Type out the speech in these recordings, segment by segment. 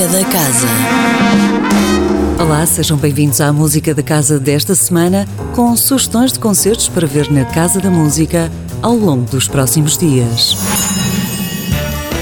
Música da Casa. Olá, sejam bem-vindos à Música da Casa desta semana, com sugestões de concertos para ver na Casa da Música ao longo dos próximos dias.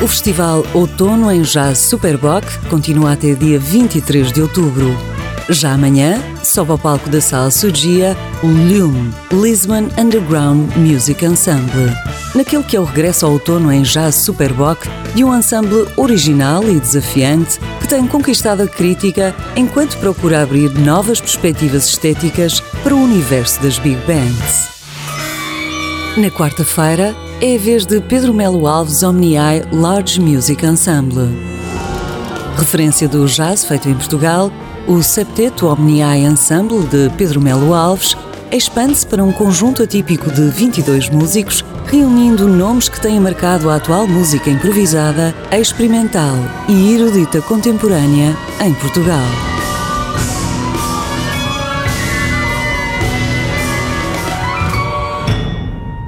O Festival Outono em Jazz Superboc continua até dia 23 de outubro. Já amanhã, sobe ao palco da Sala Sugia o Lume, Lisbon Underground Music Ensemble. Naquele que é o regresso ao outono em Jazz Superboc de um ensemble original e desafiante que tem conquistado a crítica enquanto procura abrir novas perspectivas estéticas para o universo das big bands. Na quarta-feira, é a vez de Pedro Melo Alves Omniai Large Music Ensemble. Referência do jazz feito em Portugal, o Septeto Omniai Ensemble de Pedro Melo Alves expande-se para um conjunto atípico de 22 músicos, reunindo nomes que têm marcado a atual música improvisada, experimental e erudita contemporânea em Portugal.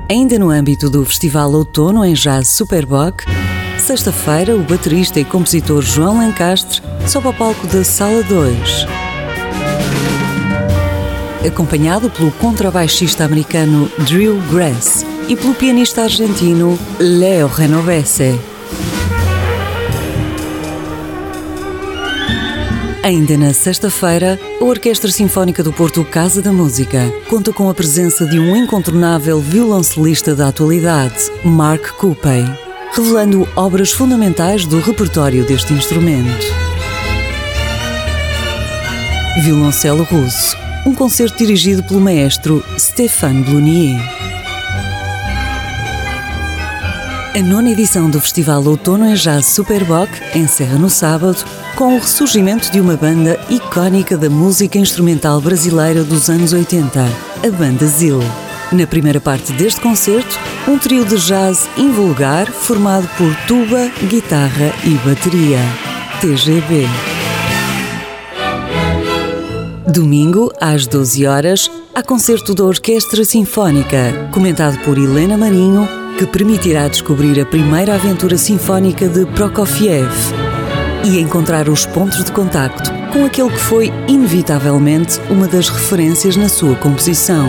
Ainda no âmbito do Festival Outono em Jazz Superboc, sexta-feira o baterista e compositor João Lancastre sobe ao palco da Sala 2. Acompanhado pelo contrabaixista americano Drew Grass e pelo pianista argentino Leo Renovese. Ainda na sexta-feira, a Orquestra Sinfónica do Porto Casa da Música conta com a presença de um incontornável violoncelista da atualidade, Mark Coupey, revelando obras fundamentais do repertório deste instrumento. Violoncelo Russo, um concerto dirigido pelo maestro Stéphane Blunier. A nona edição do Festival Outono em Jazz Superboc encerra no sábado com o ressurgimento de uma banda icónica da música instrumental brasileira dos anos 80, a Banda Zil. Na primeira parte deste concerto, um trio de jazz invulgar formado por tuba, guitarra e bateria. TGB. Domingo, às 12 horas, há concerto da Orquestra Sinfónica, comentado por Helena Marinho, que permitirá descobrir a primeira aventura sinfónica de Prokofiev e encontrar os pontos de contacto com aquele que foi inevitavelmente uma das referências na sua composição,